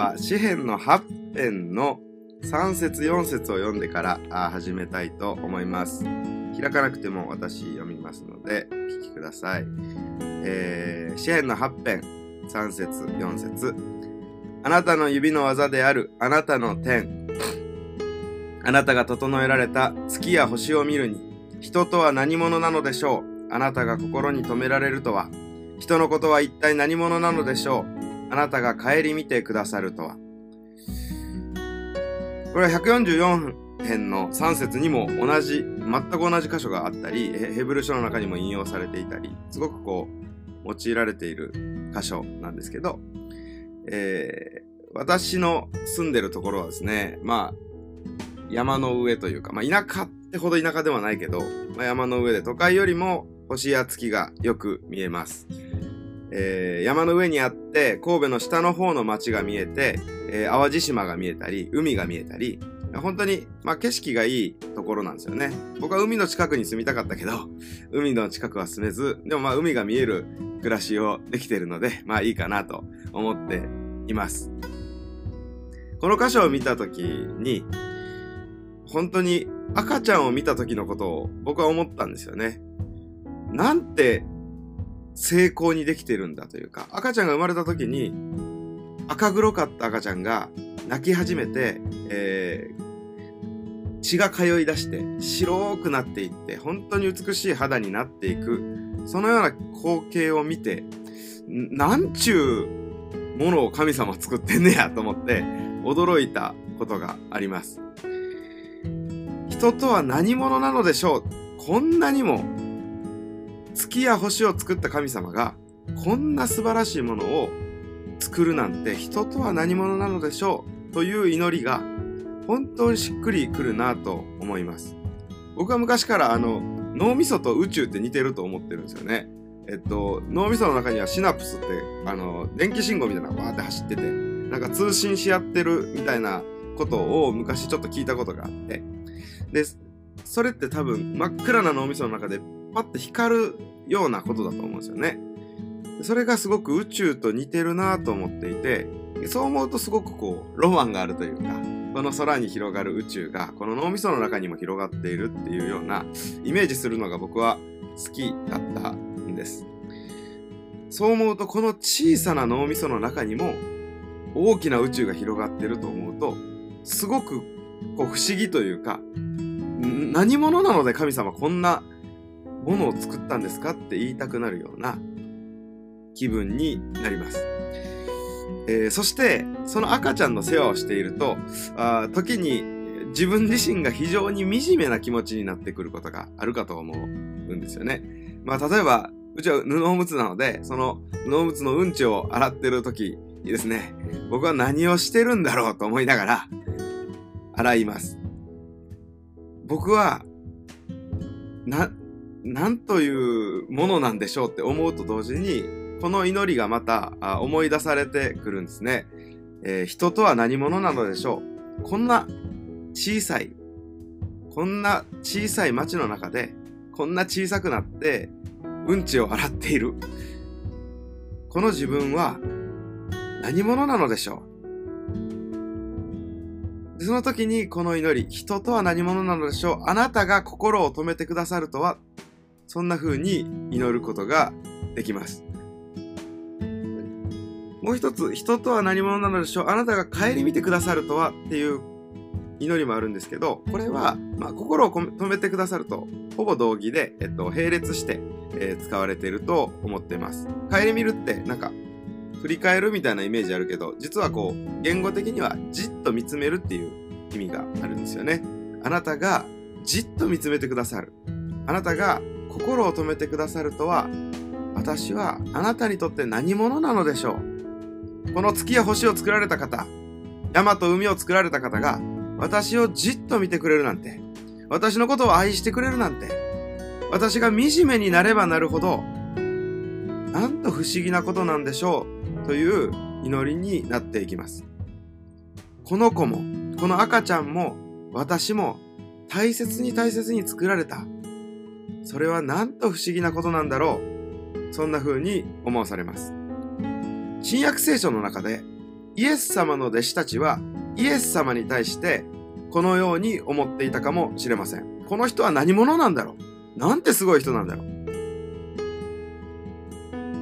は詩編の8編の3節4節を読んでから始めたいと思います。開かなくても私読みますのでお聞きください。えー、詩編の8編3節4節あなたの指の技であるあなたの天。あなたが整えられた月や星を見るに、人とは何者なのでしょうあなたが心に留められるとは、人のことは一体何者なのでしょうあなたが顧みてくださるとは。これは144編の3節にも同じ、全く同じ箇所があったり、ヘブル書の中にも引用されていたり、すごくこう、用いられている箇所なんですけど、えー、私の住んでるところはですね、まあ、山の上というか、まあ、田舎ってほど田舎ではないけど、まあ、山の上で都会よりも星や月がよく見えます。えー、山の上にあって、神戸の下の方の町が見えて、えー、淡路島が見えたり、海が見えたり、本当に、まあ、景色がいいところなんですよね。僕は海の近くに住みたかったけど、海の近くは住めず、でもまあ海が見える暮らしをできているので、まあいいかなと思っています。この箇所を見たときに、本当に赤ちゃんを見た時のことを僕は思ったんですよね。なんて成功にできてるんだというか、赤ちゃんが生まれた時に赤黒かった赤ちゃんが泣き始めて、えー、血が通い出して白くなっていって本当に美しい肌になっていくそのような光景を見てなんちゅうものを神様作ってんねやと思って驚いたことがあります。人とは何者なのでしょう？こんなにも月や星を作った神様がこんな素晴らしいものを作るなんて人とは何者なのでしょうという祈りが本当にしっくりくるなと思います。僕は昔からあの脳みそと宇宙って似てると思ってるんですよね。えっと、脳みその中にはシナプスってあの電気信号みたいなのがわーって走っててなんか通信し合ってるみたいなことを昔ちょっと聞いたことがあってで、それって多分真っ暗な脳みその中でパッと光るようなことだと思うんですよね。それがすごく宇宙と似てるなと思っていて、そう思うとすごくこう、ロマンがあるというか、この空に広がる宇宙が、この脳みその中にも広がっているっていうようなイメージするのが僕は好きだったんです。そう思うと、この小さな脳みその中にも大きな宇宙が広がってると思うと、すごくこう不思議というか、何者なので神様こんなものを作ったんですかって言いたくなるような気分になります。えー、そして、その赤ちゃんの世話をしていると、あ時に自分自身が非常に惨めな気持ちになってくることがあるかと思うんですよね。まあ、例えば、うちは布おむつなので、その布おむつのうんちを洗ってる時にですね、僕は何をしてるんだろうと思いながら、洗います。僕は、な、なんというものなんでしょうって思うと同時に、この祈りがまた思い出されてくるんですね。えー、人とは何者なのでしょうこんな小さい、こんな小さい町の中で、こんな小さくなって、うんちを洗っている。この自分は何者なのでしょうその時にこの祈り、人とは何者なのでしょうあなたが心を止めてくださるとは、そんな風に祈ることができます。もう一つ、人とは何者なのでしょうあなたが顧みてくださるとはっていう祈りもあるんですけど、これは、まあ、心を止めてくださると、ほぼ同義で、えっと、並列して、えー、使われていると思っています。顧みるって、なんか、振り返るみたいなイメージあるけど、実はこう、言語的にはじっと見つめるっていう意味があるんですよね。あなたがじっと見つめてくださる。あなたが心を止めてくださるとは、私はあなたにとって何者なのでしょう。この月や星を作られた方、山と海を作られた方が、私をじっと見てくれるなんて、私のことを愛してくれるなんて、私が惨めになればなるほど、なんと不思議なことなんでしょう。という祈りになっていきます。この子も、この赤ちゃんも、私も大切に大切に作られた。それはなんと不思議なことなんだろう。そんな風に思わされます。新約聖書の中で、イエス様の弟子たちはイエス様に対してこのように思っていたかもしれません。この人は何者なんだろうなんてすごい人なんだろう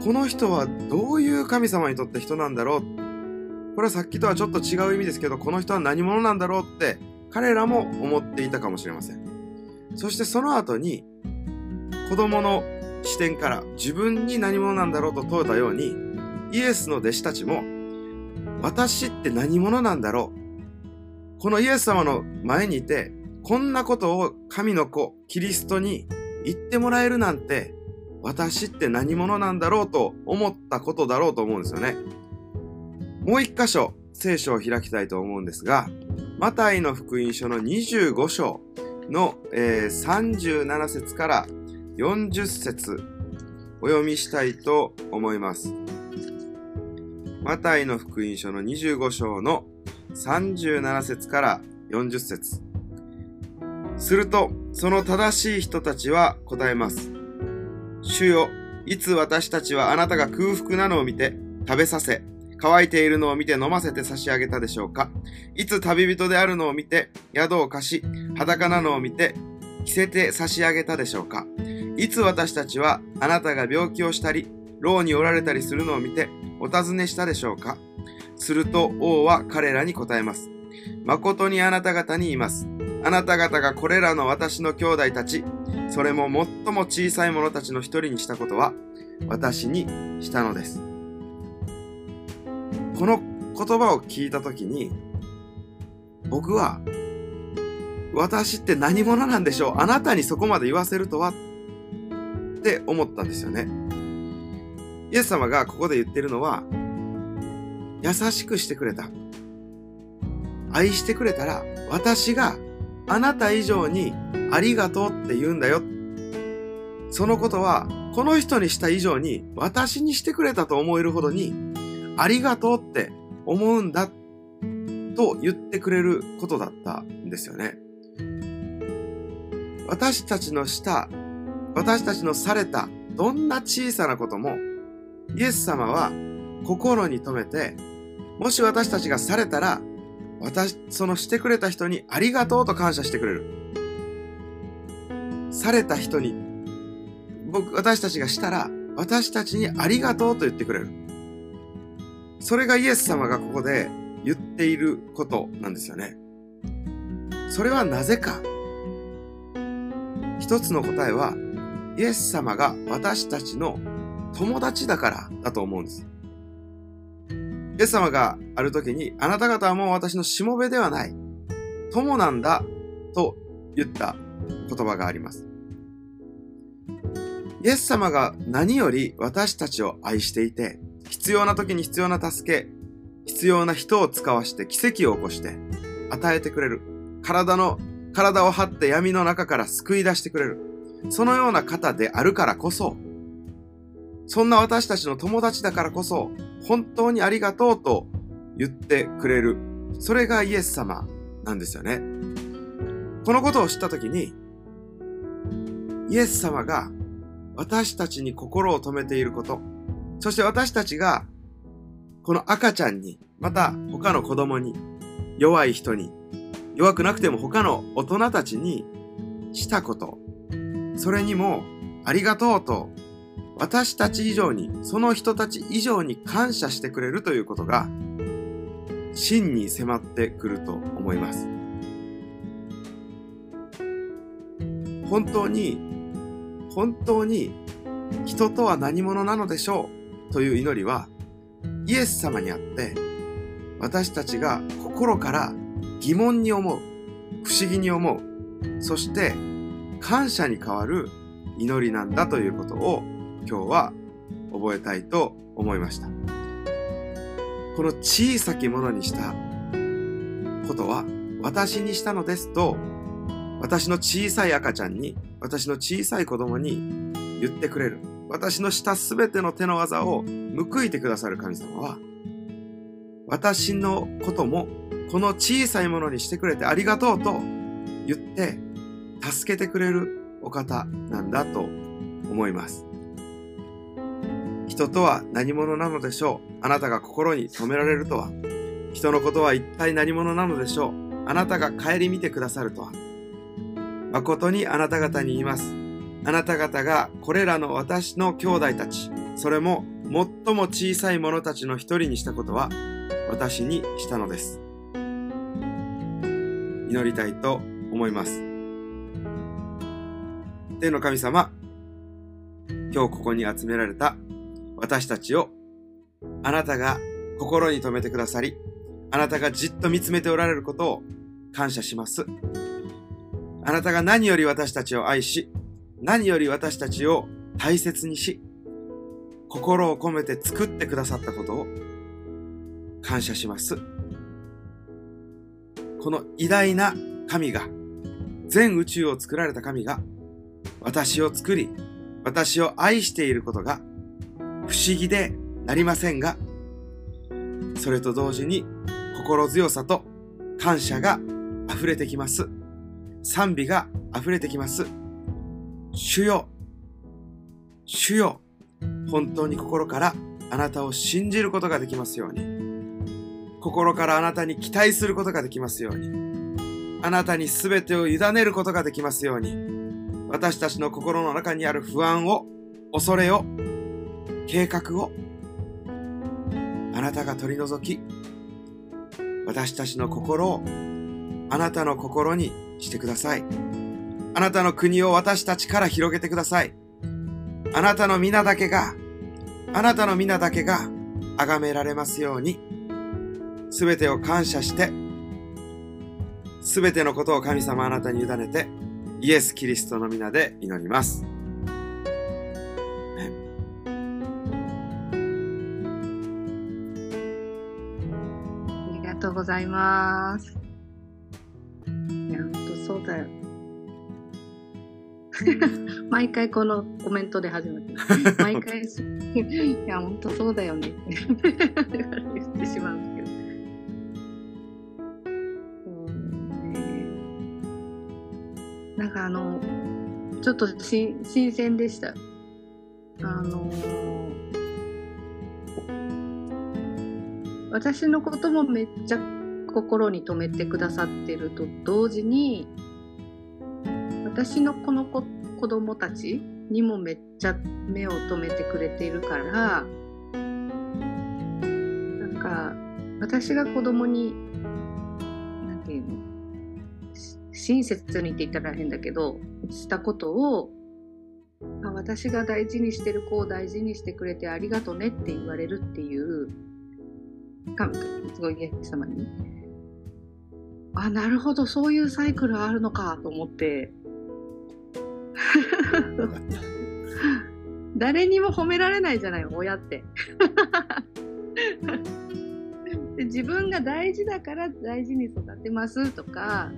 この人はどういう神様にとって人なんだろうこれはさっきとはちょっと違う意味ですけど、この人は何者なんだろうって彼らも思っていたかもしれません。そしてその後に子供の視点から自分に何者なんだろうと問うたように、イエスの弟子たちも私って何者なんだろうこのイエス様の前にいて、こんなことを神の子、キリストに言ってもらえるなんて、私って何者なんだろうと思ったことだろうと思うんですよね。もう一箇所、聖書を開きたいと思うんですが、マタイの福音書の25章の、えー、37節から40節お読みしたいと思います。マタイの福音書の25章の37節から40節すると、その正しい人たちは答えます。主よ、いつ私たちはあなたが空腹なのを見て食べさせ、乾いているのを見て飲ませて差し上げたでしょうかいつ旅人であるのを見て宿を貸し、裸なのを見て着せて差し上げたでしょうかいつ私たちはあなたが病気をしたり、牢におられたりするのを見てお尋ねしたでしょうか？すると王は彼らに答えます。誠にあなた方に言います。あなた方がこれらの私の兄弟たち、それも最も小さい者たちの一人にしたことは、私にしたのです。この言葉を聞いたときに、僕は、私って何者なんでしょう？あなたにそこまで言わせるとはっって思ったんですよね。イエス様がここで言ってるのは、優しくしてくれた。愛してくれたら、私があなた以上にありがとうって言うんだよ。そのことは、この人にした以上に私にしてくれたと思えるほどに、ありがとうって思うんだと言ってくれることだったんですよね。私たちのした、私たちのされたどんな小さなこともイエス様は心に留めて、もし私たちがされたら、私、そのしてくれた人にありがとうと感謝してくれる。された人に、僕、私たちがしたら、私たちにありがとうと言ってくれる。それがイエス様がここで言っていることなんですよね。それはなぜか。一つの答えは、イエス様が私たちの友達だからだと思うんです。イエス様がある時に、あなた方はもう私のしもべではない。友なんだと言った言葉があります。イエス様が何より私たちを愛していて、必要な時に必要な助け、必要な人を使わして奇跡を起こして与えてくれる。体の、体を張って闇の中から救い出してくれる。そのような方であるからこそ、そんな私たちの友達だからこそ、本当にありがとうと言ってくれる。それがイエス様なんですよね。このことを知ったときに、イエス様が私たちに心を留めていること、そして私たちがこの赤ちゃんに、また他の子供に、弱い人に、弱くなくても他の大人たちにしたこと、それにもありがとうと私たち以上に、その人たち以上に感謝してくれるということが、真に迫ってくると思います。本当に、本当に人とは何者なのでしょうという祈りは、イエス様にあって、私たちが心から疑問に思う、不思議に思う、そして感謝に変わる祈りなんだということを今日は覚えたいと思いました。この小さきものにしたことは私にしたのですと私の小さい赤ちゃんに私の小さい子供に言ってくれる私のしたすべての手の技を報いてくださる神様は私のこともこの小さいものにしてくれてありがとうと言って助けてくれるお方なんだと思います。人とは何者なのでしょう？あなたが心に留められるとは？人のことは一体何者なのでしょう？あなたが顧みてくださるとは？誠にあなた方に言います。あなた方がこれらの私の兄弟たち、それも最も小さい者たちの一人にしたことは私にしたのです。祈りたいと思います。天の神様、今日ここに集められた私たちをあなたが心に留めてくださり、あなたがじっと見つめておられることを感謝します。あなたが何より私たちを愛し、何より私たちを大切にし、心を込めて作ってくださったことを感謝します。この偉大な神が、全宇宙を作られた神が、私を作り、私を愛していることが不思議でなりませんが、それと同時に心強さと感謝が溢れてきます。賛美が溢れてきます。主よ、主よ、本当に心からあなたを信じることができますように。心からあなたに期待することができますように。あなたに全てを委ねることができますように。私たちの心の中にある不安を、恐れを、計画を、あなたが取り除き、私たちの心をあなたの心にしてください。あなたの国を私たちから広げてください。あなたの皆だけが、あなたの皆だけが崇められますように、すべてを感謝して、すべてのことを神様あなたに委ねて、イエス・キリストの皆で祈ります。ありがとうございます。そうだよ。毎回このコメントで始まって 毎回、いや、本当そうだよねって言ってしまうあの、ちょっとし新鮮でした。あの私のこともめっちゃ心に留めてくださってると同時に私のこの子子供たちにもめっちゃ目を留めてくれているからなんか私が子供に何て言うの？親切にって言ったら変だけどしたことをあ私が大事にしてる子を大事にしてくれてありがとねって言われるっていうすごいイエス様に。あなるほどそういうサイクルあるのかと思って。誰にも褒められないじゃない親って。で自分が大事だから大事に育てますとか、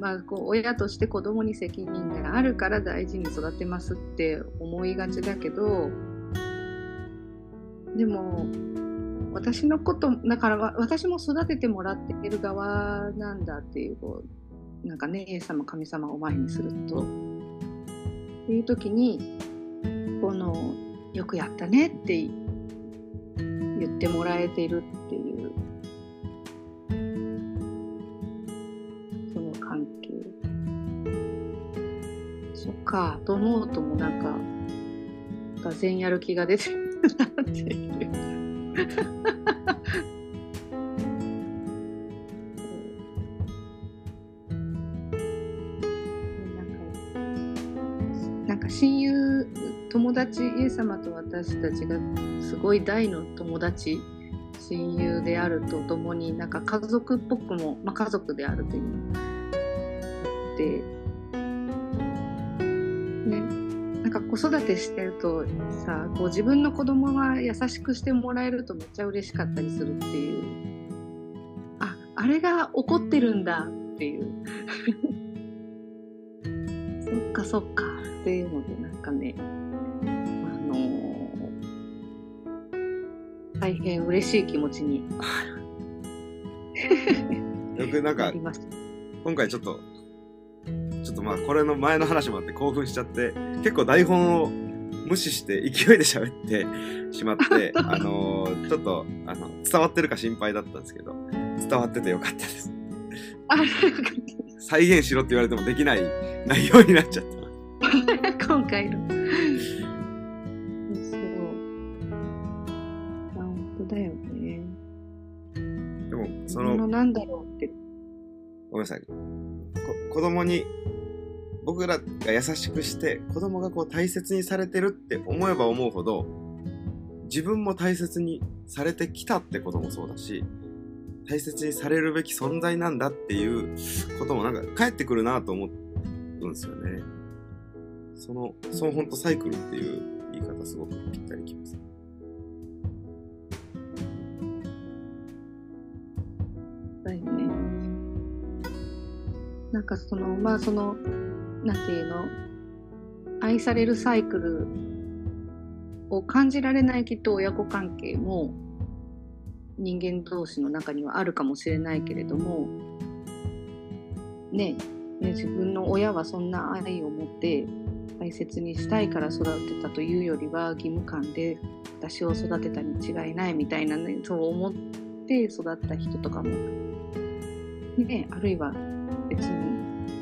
まあ、こう親として子供に責任があるから大事に育てますって思いがちだけどでも私のことだから私も育ててもらっている側なんだっていうこうなんかねイエス様神様を前にすると。っていう時にこの「よくやったね」って言ってもらえているっていう。かと思うともなんかがぜんやる気が出てるなっていう。なんか親友友達イエス様と私たちがすごい大の友達親友であるとともになんか家族っぽくも、まあ、家族であるというの子育てしてるとさこう自分の子供が優しくしてもらえるとめっちゃ嬉しかったりするっていう。ああれが起こってるんだっていう。そっかそっか。っていうのでなんかねあのー、大変嬉しい気持ちに よくなんか今回ちょっとっとまあこれの前の話もあって興奮しちゃって結構台本を無視して勢いで喋ってしまって、あのーちょっとあの伝わってるか心配だったんですけど伝わっててよかったですあ再現しろって言われてもできない内容になっちゃってます今回の。そう。あ、本当だよね。でもそそののなんだろうって。ごめんなさいこ子供に僕らが優しくして子供がこう大切にされてるって思えば思うほど自分も大切にされてきたってこともそうだし大切にされるべき存在なんだっていうこともなんか返ってくるなと思うんですよねそのそのほんとサイクルっていう言い方すごくぴったりきますだよね。なんかその、まあその、なんていうの、愛されるサイクルを感じられないきっと親子関係も人間同士の中にはあるかもしれないけれども、ね、ね自分の親はそんな愛を持って大切にしたいから育てたというよりは義務感で私を育てたに違いないみたいなねそう思って育った人とかもね、あるいは別に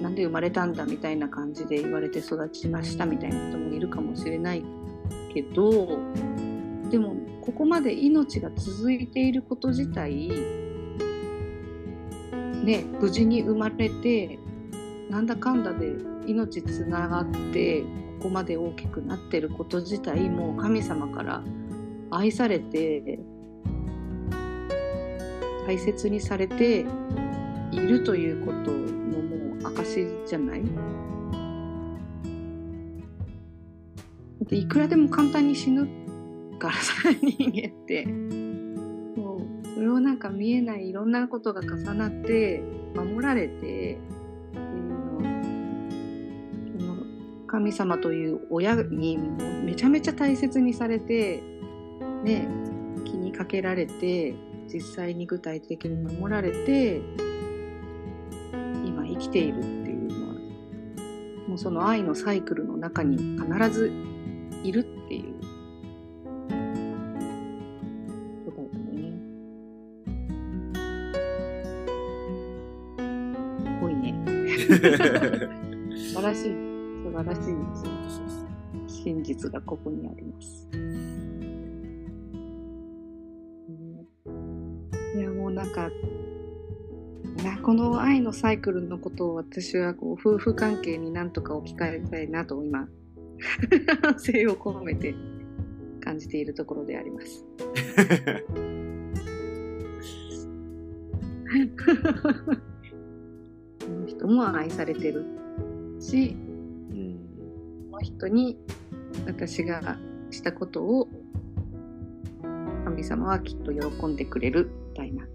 なんで生まれたんだみたいな感じで言われて育ちましたみたいな人もいるかもしれないけどでもここまで命が続いていること自体ね無事に生まれてなんだかんだで命つながってここまで大きくなってること自体もう神様から愛されて大切にされているということのもう証じゃない？だっていくらでも簡単に死ぬからさ人間って。そうそれをなんか見えないいろんなことが重なって守られて神様という親にめちゃめちゃ大切にされてね気にかけられて実際に具体的に守られてているっていうのはもうその愛のサイクルの中に必ずいるっていうことだよね。すごいね。素晴らしい。素晴らしい真実がここにあります。いやもうなんかなこの愛のサイクルのことを私はこう夫婦関係になんとか置き換えたいなと今 精を込めて感じているところであります。この人も愛されてるし、うん、この人に私がしたことを神様はきっと喜んでくれるみたいな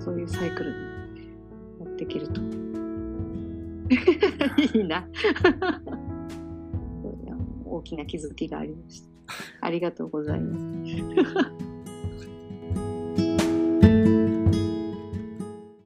そういうサイクルに持っていけると。いいな。大きな気づきがありました。ありがとうございます